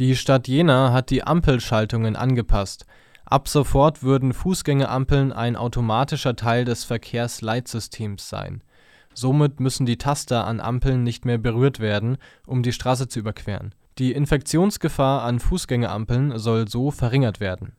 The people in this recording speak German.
Die Stadt Jena hat die Ampelschaltungen angepasst. Ab sofort würden Fußgängerampeln ein automatischer Teil des Verkehrsleitsystems sein. Somit müssen die Taster an Ampeln nicht mehr berührt werden, um die Straße zu überqueren. Die Infektionsgefahr an Fußgängerampeln soll so verringert werden